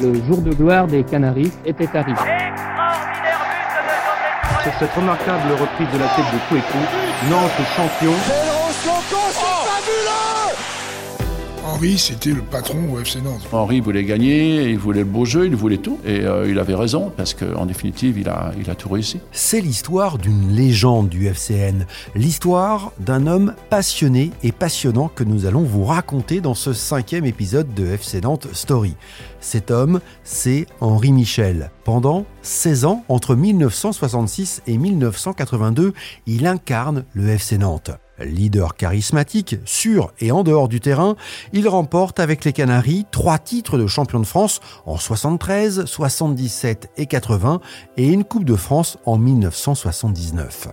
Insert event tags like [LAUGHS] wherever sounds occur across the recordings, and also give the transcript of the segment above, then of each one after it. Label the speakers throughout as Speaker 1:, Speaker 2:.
Speaker 1: Le jour de gloire des Canaries était arrivé.
Speaker 2: Sur cette remarquable reprise de la tête de Kouekou, Nantes champion.
Speaker 3: Henri, c'était le patron au FC Nantes.
Speaker 4: Henri voulait gagner, il voulait le beau jeu, il voulait tout. Et euh, il avait raison, parce qu'en définitive, il a, il a tout réussi.
Speaker 5: C'est l'histoire d'une légende du FCN. L'histoire d'un homme passionné et passionnant que nous allons vous raconter dans ce cinquième épisode de FC Nantes Story. Cet homme, c'est Henri Michel. Pendant 16 ans, entre 1966 et 1982, il incarne le FC Nantes. Leader charismatique, sur et en dehors du terrain, il remporte avec les Canaries trois titres de champion de France en 73, 77 et 80 et une Coupe de France en 1979.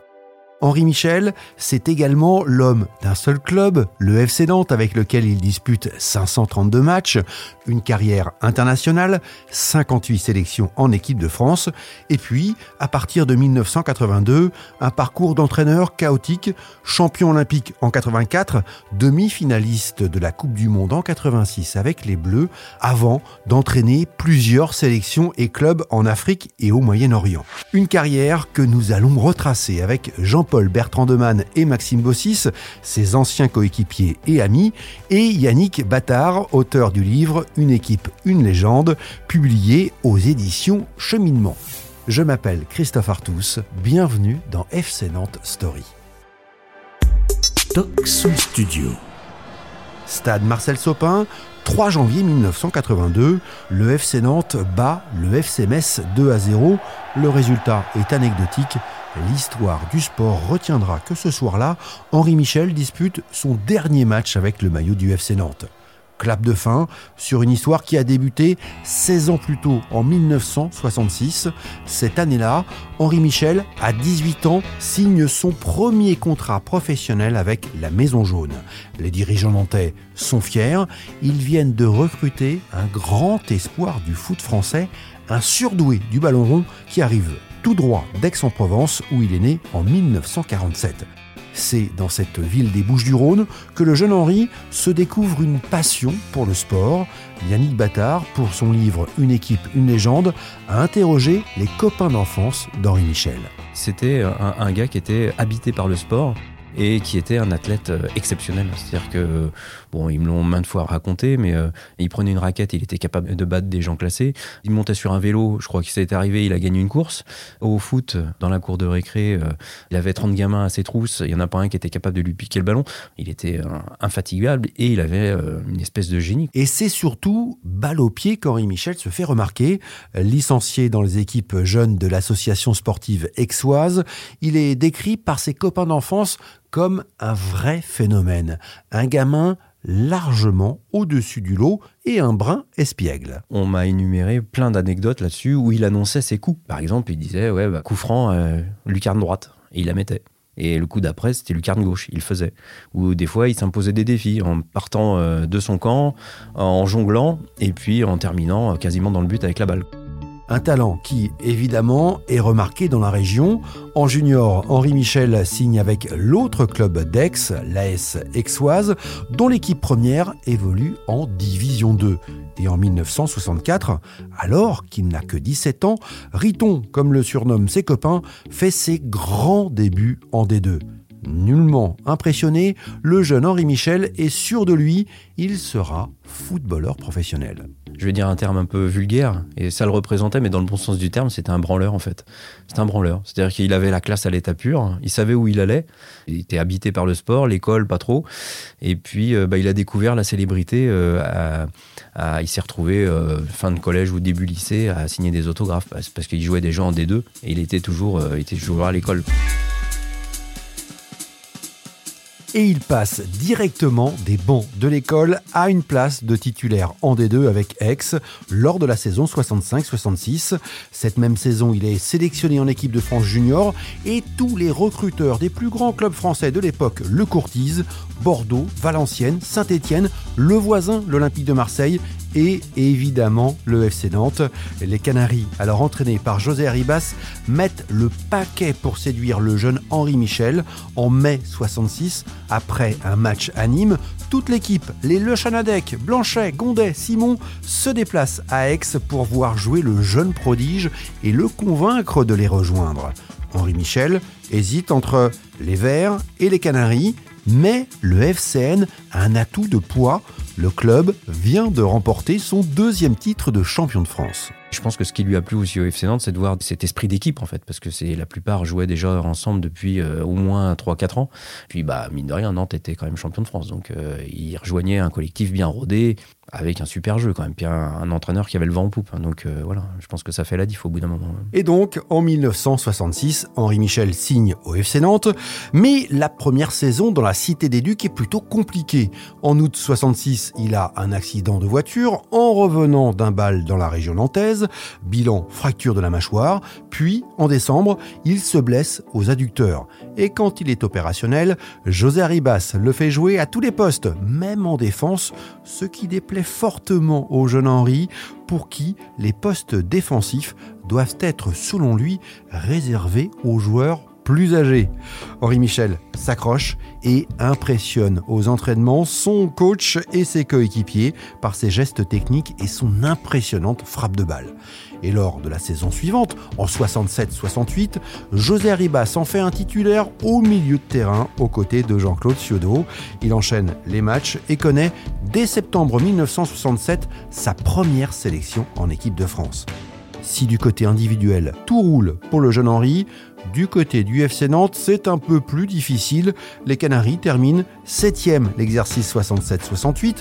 Speaker 5: Henri Michel, c'est également l'homme d'un seul club, le FC Nantes, avec lequel il dispute 532 matchs, une carrière internationale, 58 sélections en équipe de France, et puis, à partir de 1982, un parcours d'entraîneur chaotique, champion olympique en 84, demi-finaliste de la Coupe du Monde en 86 avec les Bleus, avant d'entraîner plusieurs sélections et clubs en Afrique et au Moyen-Orient. Une carrière que nous allons retracer avec Jean Jean-Paul Bertrand Demann et Maxime Bossis, ses anciens coéquipiers et amis, et Yannick Battard, auteur du livre Une équipe, une légende, publié aux éditions Cheminement. Je m'appelle Christophe Artus, bienvenue dans FC Nantes Story.
Speaker 6: Toxon Studio.
Speaker 5: Stade Marcel Sopin, 3 janvier 1982, le FC Nantes bat le FC Metz 2 à 0. Le résultat est anecdotique, L'histoire du sport retiendra que ce soir-là, Henri Michel dispute son dernier match avec le maillot du FC Nantes. Clap de fin sur une histoire qui a débuté 16 ans plus tôt, en 1966. Cette année-là, Henri Michel, à 18 ans, signe son premier contrat professionnel avec la Maison Jaune. Les dirigeants nantais sont fiers. Ils viennent de recruter un grand espoir du foot français, un surdoué du ballon rond qui arrive tout droit d'Aix-en-Provence où il est né en 1947. C'est dans cette ville des Bouches-du-Rhône que le jeune Henri se découvre une passion pour le sport. Yannick Battard, pour son livre Une équipe, une légende, a interrogé les copains d'enfance d'Henri Michel.
Speaker 7: C'était un, un, gars qui était habité par le sport et qui était un athlète euh, exceptionnel. C'est-à-dire que, bon, ils me l'ont maintes fois raconté, mais euh, il prenait une raquette, il était capable de battre des gens classés. Il montait sur un vélo, je crois qu'il s'est arrivé, il a gagné une course. Au foot, dans la cour de récré, euh, il avait 30 gamins à ses trousses, il n'y en a pas un qui était capable de lui piquer le ballon. Il était infatigable et il avait une espèce de génie.
Speaker 5: Et c'est surtout balle au pied qu'Henri Michel se fait remarquer. Licencié dans les équipes jeunes de l'association sportive Aixoise, il est décrit par ses copains d'enfance comme un vrai phénomène, un gamin largement au-dessus du lot et un brin espiègle.
Speaker 7: On m'a énuméré plein d'anecdotes là-dessus où il annonçait ses coups. Par exemple, il disait ouais, bah, coup franc, euh, lucarne droite, il la mettait. Et le coup d'après, c'était lucarne gauche, il faisait. Ou des fois, il s'imposait des défis en partant euh, de son camp, en jonglant, et puis en terminant euh, quasiment dans le but avec la balle.
Speaker 5: Un talent qui, évidemment, est remarqué dans la région. En junior, Henri Michel signe avec l'autre club d'Aix, l'AS Aixoise, dont l'équipe première évolue en Division 2. Et en 1964, alors qu'il n'a que 17 ans, Riton, comme le surnomment ses copains, fait ses grands débuts en D2. Nullement impressionné, le jeune Henri Michel est sûr de lui, il sera footballeur professionnel
Speaker 7: je vais dire un terme un peu vulgaire, et ça le représentait, mais dans le bon sens du terme, c'était un branleur en fait. C'était un branleur. C'est-à-dire qu'il avait la classe à l'état pur, il savait où il allait, il était habité par le sport, l'école, pas trop. Et puis, euh, bah, il a découvert la célébrité. Euh, il s'est retrouvé euh, fin de collège ou début lycée à signer des autographes parce, qu'il jouait déjà en D2 et il était toujours, il était toujours à l'école
Speaker 5: et il passe directement des bancs de l'école à une place de titulaire en D2 avec Aix lors de la saison 65-66. Cette même saison, il est sélectionné en équipe de France junior et tous les recruteurs des plus grands clubs français de l'époque le courtisent. Bordeaux, Valenciennes, Saint-Étienne, le voisin, l'Olympique de Marseille et évidemment le FC Nantes. Les Canaries, alors entraînés par José Arribas, mettent le paquet pour séduire le jeune Henri Michel en mai 66 après un match à Nîmes. toute l'équipe, les Le Chanadec, Blanchet, Gondet, Simon, se déplacent à Aix pour voir jouer le jeune prodige et le convaincre de les rejoindre. Henri Michel hésite entre les Verts et les Canaries, mais le FCN a un atout de poids. Le club vient de remporter son deuxième titre de champion de France.
Speaker 7: Je pense que ce qui lui a plu aussi au FC Nantes, c'est de voir cet esprit d'équipe en fait, parce que c'est la plupart jouaient déjà ensemble depuis euh, au moins 3-4 ans. Puis bah mine de rien, Nantes était quand même champion de France, donc euh, il rejoignait un collectif bien rodé, avec un super jeu quand même, puis un, entraîneur qui avait le vent en poupe. hein. Donc euh, voilà, je pense que ça fait la diff au bout d'un moment.
Speaker 5: Et donc, en 1966, Henri Michel signe au FC Nantes, mais la première saison dans la Cité des Ducs est plutôt compliquée. En août 66, il a un accident de voiture en revenant d'un bal dans la région nantaise, bilan fracture de la mâchoire, puis en décembre, il se blesse aux adducteurs. Et quand il est opérationnel, José Arribas le fait jouer à tous les postes, même en défense, ce qui déplaît fortement au jeune Henri, pour qui les postes défensifs doivent être, selon lui, réservés aux joueurs plus âgés. Henri Michel s'accroche et impressionne aux entraînements son coach et ses coéquipiers par ses gestes techniques et son impressionnante frappe de balle. Et lors de la saison suivante, en 67-68, José Arribas en fait un titulaire au milieu de terrain aux côtés de Jean-Claude Ciodo. Il enchaîne les matchs et connaît dès septembre 1967 sa première sélection en équipe de France. Si du côté individuel, tout roule pour le jeune Henri, du côté du FC Nantes, c'est un peu plus difficile. Les Canaries terminent 7e l'exercice 67-68,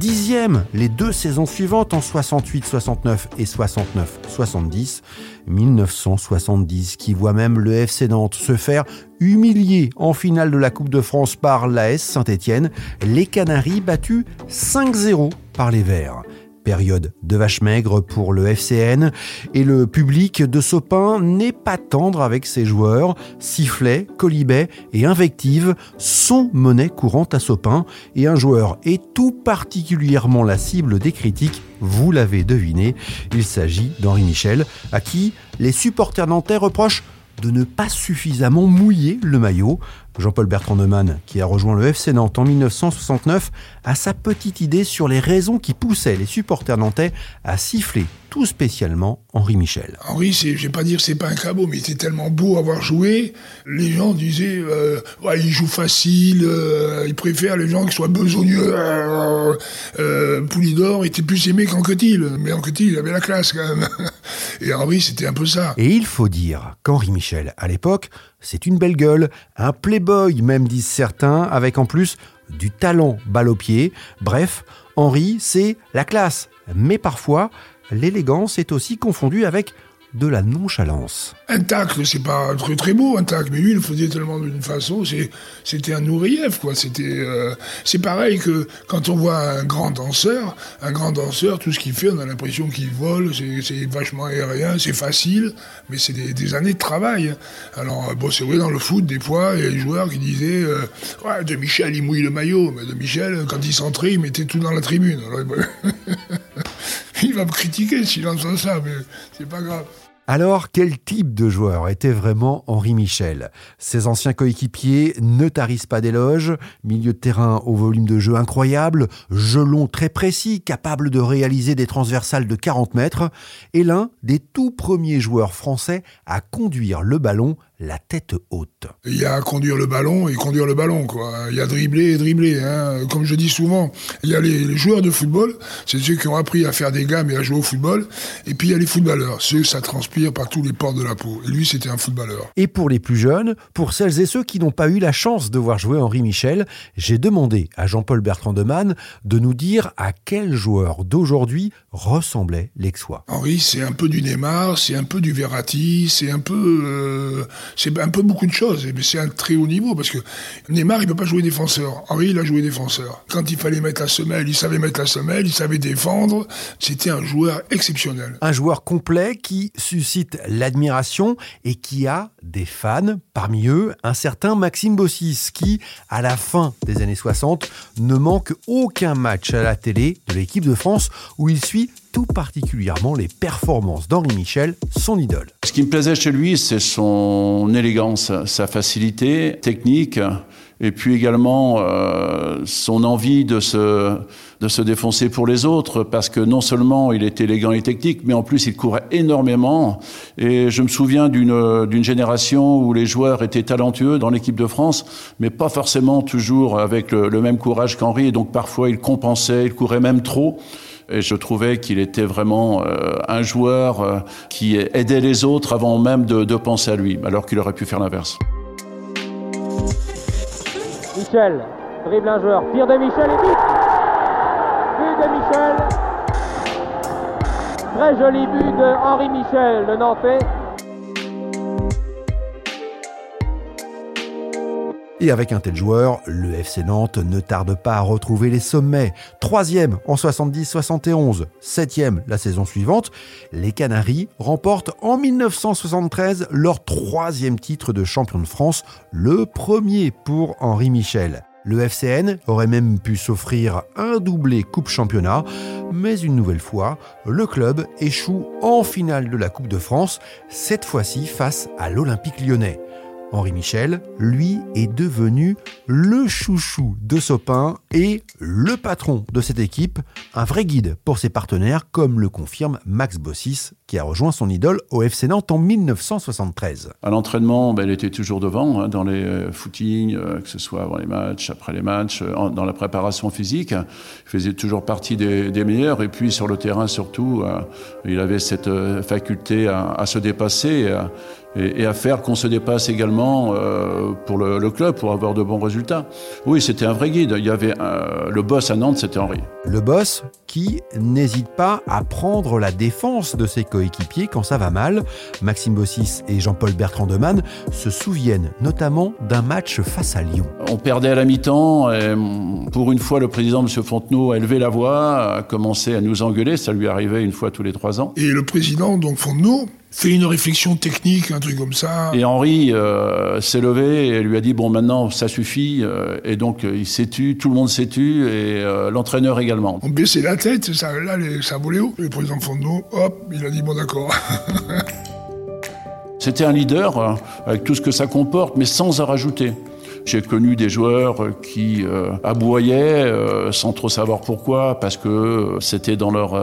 Speaker 5: 10e les deux saisons suivantes en 68-69 et 69-70. 1970 qui voit même le FC Nantes se faire humilier en finale de la Coupe de France par l'AS Saint-Étienne, les Canaries battus 5-0 par les Verts période de vache maigre pour le FCN et le public de Sopin n'est pas tendre avec ses joueurs. Sifflets, colibets et invectives sont monnaie courante à Sopin et un joueur est tout particulièrement la cible des critiques, vous l'avez deviné, il s'agit d'Henri Michel à qui les supporters nantais reprochent de ne pas suffisamment mouiller le maillot. Jean-Paul Bertrand Neumann, qui a rejoint le FC Nantes en 1969, a sa petite idée sur les raisons qui poussaient les supporters nantais à siffler tout spécialement Henri Michel.
Speaker 3: Henri, c'est, je vais pas dire c'est pas un cabot, mais il était tellement beau à avoir joué. Les gens disaient, euh, ouais, il joue facile, euh, il préfère les gens qui soient besogneux. Euh, Poulidor était plus aimé qu'Anquetil, mais Anquetil, il avait la classe quand même. [LAUGHS] Et Henri, c'était un peu ça.
Speaker 5: Et il faut dire qu'Henri Michel, à l'époque, c'est une belle gueule, un playboy même disent certains, avec en plus du talent balle au pied. Bref, Henri, c'est la classe. Mais parfois, l'élégance est aussi confondue avec de la nonchalance.
Speaker 3: Un tacle, c'est pas très très beau un tacle, mais lui il le faisait tellement d'une façon, c'était un ouvrier quoi. C'était, euh, c'est pareil que quand on voit un grand danseur, un grand danseur, tout ce qu'il fait, on a l'impression qu'il vole, c'est, vachement aérien, c'est facile, mais c'est des, années de travail. Alors bon, c'est vrai dans le foot des fois, il y a des joueurs qui disaient, euh, ouais, de Michel il mouille le maillot, mais de Michel quand il s'entrait, il mettait tout dans la tribune. [LAUGHS] [LAUGHS] il va me critiquer s'il entend ça, mais c'est pas grave.
Speaker 5: Alors, quel type de joueur était vraiment Henri Michel? Ses anciens coéquipiers ne tarissent pas d'éloges, milieu de terrain au volume de jeu incroyable, jeu long très précis, capable de réaliser des transversales de 40 mètres, et l'un des tout premiers joueurs français à conduire le ballon la tête haute.
Speaker 3: Il y a conduire le ballon et conduire le ballon, quoi. Il y a dribbler et dribbler. Hein. Comme je dis souvent, il y a les, les joueurs de football, c'est ceux qui ont appris à faire des gammes et à jouer au football. Et puis il y a les footballeurs, ceux ça transpire par tous les pores de la peau. Et lui, c'était un footballeur.
Speaker 5: Et pour les plus jeunes, pour celles et ceux qui n'ont pas eu la chance de voir jouer Henri Michel, j'ai demandé à Jean-Paul Bertrand de Man de nous dire à quel joueur d'aujourd'hui ressemblait l'Exois.
Speaker 3: Henri, c'est un peu du Neymar, c'est un peu du Verratti, c'est un peu... Euh, c'est un peu beaucoup de choses, mais c'est un très haut niveau parce que Neymar, il peut pas jouer défenseur. Henri, il a joué défenseur. Quand il fallait mettre la semelle, il savait mettre la semelle, il savait défendre. C'était un joueur exceptionnel.
Speaker 5: Un joueur complet qui suscite l'admiration et qui a des fans, parmi eux un certain Maxime Bossis qui, à la fin des années 60, ne manque aucun match à la télé de l'équipe de France où il suit particulièrement les performances d'Henri Michel, son idole.
Speaker 4: Ce qui me plaisait chez lui, c'est son élégance, sa facilité technique, et puis également euh, son envie de se, de se défoncer pour les autres, parce que non seulement il était élégant et technique, mais en plus il courait énormément. Et je me souviens d'une d'une génération où les joueurs étaient talentueux dans l'équipe de France, mais pas forcément toujours avec le, le même courage qu'Henri, et donc parfois il compensait, il courait même trop. Et je trouvais qu'il était vraiment euh, un joueur euh, qui aidait les autres avant même de, penser à lui, alors qu'il aurait pu faire l'inverse.
Speaker 6: Michel dribble un joueur, tire de Michel et but But de Michel Très joli but de Henri Michel, le Nantais.
Speaker 5: Et avec un tel joueur, le FC Nantes ne tarde pas à retrouver les sommets. Troisième en 70-71, septième la saison suivante, les Canaries remportent en 1973 leur troisième titre de champion de France, le premier pour Henri Michel. Le FCN aurait même pu s'offrir un doublé Coupe Championnat, mais une nouvelle fois, le club échoue en finale de la Coupe de France, cette fois-ci face à l'Olympique lyonnais. Henri Michel, lui, est devenu le chouchou de Sopin et le patron de cette équipe, un vrai guide pour ses partenaires, comme le confirme Max Bossis, qui a rejoint son idole au FC Nantes en 1973.
Speaker 4: À l'entraînement, ben, il était toujours devant, hein, dans les euh, footings, euh, que ce soit avant les matchs, après les matchs, euh, dans la préparation physique. Il faisait toujours partie des, meilleurs. Et puis sur le terrain, surtout, il avait cette faculté à se dépasser et à, et- et à faire qu'on se dépasse également euh, pour le, le club, pour avoir de bons résultats. Oui, c'était un vrai guide. Il y avait euh, le boss à Nantes, c'était Henri.
Speaker 5: Le boss qui n'hésite pas à prendre la défense de ses coéquipiers quand ça va mal. Maxime Bossis et Jean-Paul Bertrand de Man se souviennent notamment d'un match face à Lyon.
Speaker 4: On perdait à la mi-temps. et, hum, Pour une fois, le président, M. Fontenot, a élevé la voix, a commencé à nous engueuler. Ça lui arrivait une fois tous les trois ans.
Speaker 3: Et le président, donc Fontenot, fait une réflexion technique, un truc comme ça.
Speaker 4: Et Henri euh, s'est levé et lui a dit bon maintenant ça suffit euh, et donc euh, il s'est tu, tout le monde s'est tu et euh, l'entraîneur également.
Speaker 3: On baissait la tête, ça, là, les- ça volait haut. Le président Fontenot, hop, il a dit bon d'accord. [LAUGHS]
Speaker 4: C'était un leader euh, avec tout ce que ça comporte mais sans en rajouter. J'ai connu des joueurs euh, qui euh, aboyaient euh, sans trop savoir pourquoi parce que c'était dans leur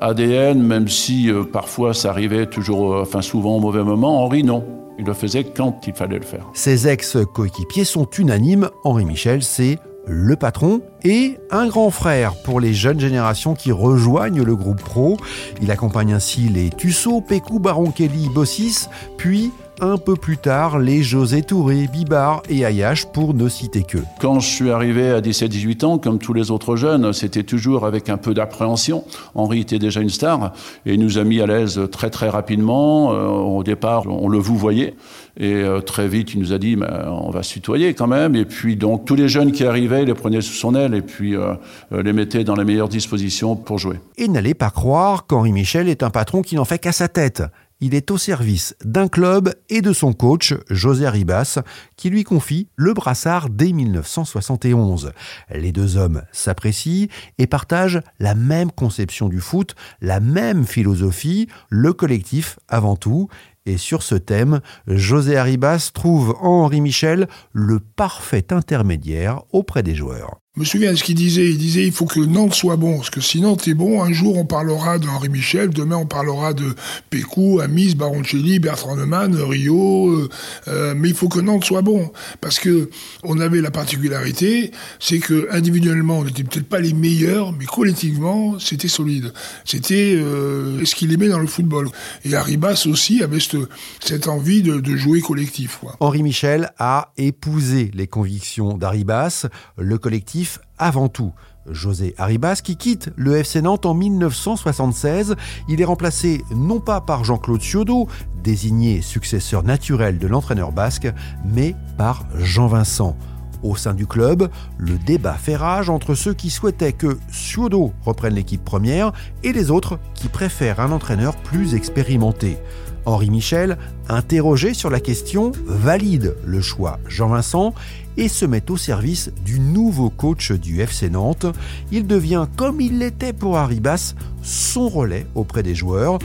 Speaker 4: ADN même si parfois ça arrivait toujours enfin souvent au mauvais moment. Henri non, il le faisait quand il fallait le faire.
Speaker 5: Ses ex-coéquipiers sont unanimes, Henri Michel, c'est le patron et un grand frère pour les jeunes générations qui rejoignent le groupe pro. Il accompagne ainsi les Tussaud, Pécou, Baronchelli, Bossis, puis un peu plus tard les José Touré, Bibar et Ayache pour ne citer que.
Speaker 4: Quand je suis arrivé à 17-18 ans, comme tous les autres jeunes, c'était toujours avec un peu d'appréhension. Henri était déjà une star et nous a mis à l'aise très très rapidement. Euh, au départ, on le vous voyait et euh, très vite, il nous a dit Mais, on va se tutoyer quand même. Et puis donc tous les jeunes qui arrivaient, il les prenait sous son aile et puis euh, euh, les mettait dans les meilleures dispositions pour jouer.
Speaker 5: Et n'allez pas croire qu'Henri Michel est un patron qui n'en fait qu'à sa tête. Il est au service d'un club et de son coach, José Ribas, qui lui confie le brassard dès 1971. Les deux hommes s'apprécient et partagent la même conception du foot, la même philosophie, le collectif avant tout. Et sur ce thème, José Arribas trouve en Henri Michel le parfait intermédiaire auprès des joueurs.
Speaker 3: Je me souviens de ce qu'il disait. Il disait il faut que Nantes soit bon. Parce que si Nantes est bon, un jour on parlera d'Henri Michel, demain on parlera de Pécou, Amis, Baroncelli, Bertrand Neumann, Rio. euh, euh, mais il faut que Nantes soit bon. Parce que on avait la particularité, c'est que individuellement on n'était peut-être pas les meilleurs, mais collectivement c'était solide. C'était euh, ce qu'il aimait dans le football. Et Arribas aussi avait cette, envie de, jouer collectif.
Speaker 5: Henri Michel a épousé les convictions d'Aribas, le collectif avant tout. José Arribas qui quitte le FC Nantes en 1976. Il est remplacé non pas par Jean-Claude Ciodo, désigné successeur naturel de l'entraîneur basque, mais par Jean Vincent. Au sein du club, le débat fait rage entre ceux qui souhaitaient que Suodo reprenne l'équipe première et les autres qui préfèrent un entraîneur plus expérimenté. Henri Michel, interrogé sur la question, valide le choix Jean-Vincent et se met au service du nouveau coach du FC Nantes. Il devient, comme il l'était pour Arribas, son relais auprès des joueurs,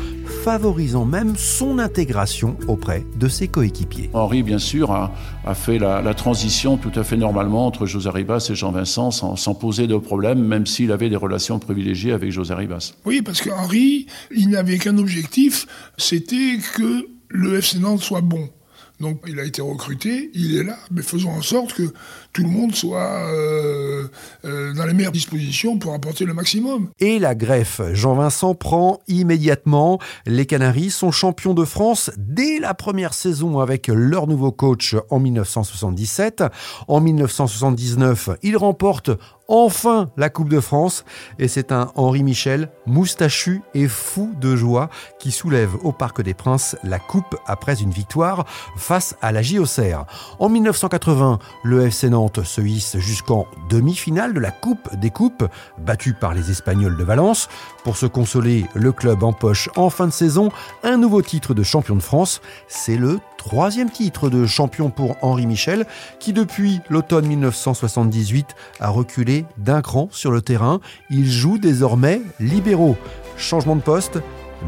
Speaker 5: favorisant même son intégration auprès de ses coéquipiers.
Speaker 4: Henri, bien sûr, a, fait la, transition tout à fait normalement entre José Ribas et Jean-Vincent sans, poser de problème, même s'il avait des relations privilégiées avec José Ribas.
Speaker 3: Oui, parce qu'Henri, il n'avait qu'un objectif, c'était que le FC Nantes soit bon. Donc il a été recruté, il est là, mais faisons en sorte que tout le monde soit euh, euh, dans les meilleures dispositions pour apporter le maximum.
Speaker 5: Et la greffe, Jean-Vincent prend immédiatement. Les Canaries sont champions de France dès la première saison avec leur nouveau coach en 1977. En 1979, ils remportent enfin la Coupe de France et c'est un Henri Michel moustachu et fou de joie qui soulève au Parc des Princes la coupe après une victoire face à la JOCR. En 1980, le FC Nantes se hisse jusqu'en demi-finale de la Coupe des Coupes, battu par les Espagnols de Valence. Pour se consoler, le club empoche en fin de saison un nouveau titre de champion de France. C'est le troisième titre de champion pour Henri Michel, qui depuis l'automne 1978 a reculé d'un cran sur le terrain. Il joue désormais libéraux. Changement de poste,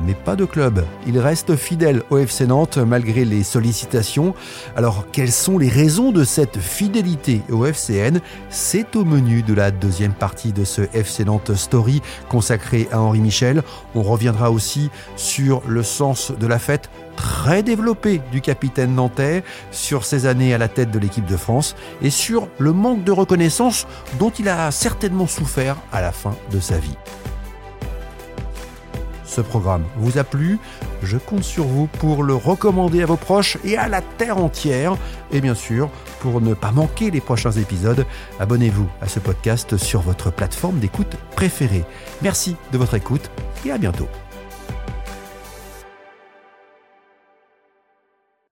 Speaker 5: mais pas de club. Il reste fidèle au FC Nantes malgré les sollicitations. Alors, quelles sont les raisons de cette fidélité au FCN C'est au menu de la deuxième partie de ce FC Nantes Story consacré à Henri Michel. On reviendra aussi sur le sens de la fête très développé du capitaine nantais, sur ses années à la tête de l'équipe de France et sur le manque de reconnaissance dont il a certainement souffert à la fin de sa vie ce programme vous a plu, je compte sur vous pour le recommander à vos proches et à la terre entière. Et bien sûr, pour ne pas manquer les prochains épisodes, abonnez-vous à ce podcast sur votre plateforme d'écoute préférée. Merci de votre écoute et à bientôt.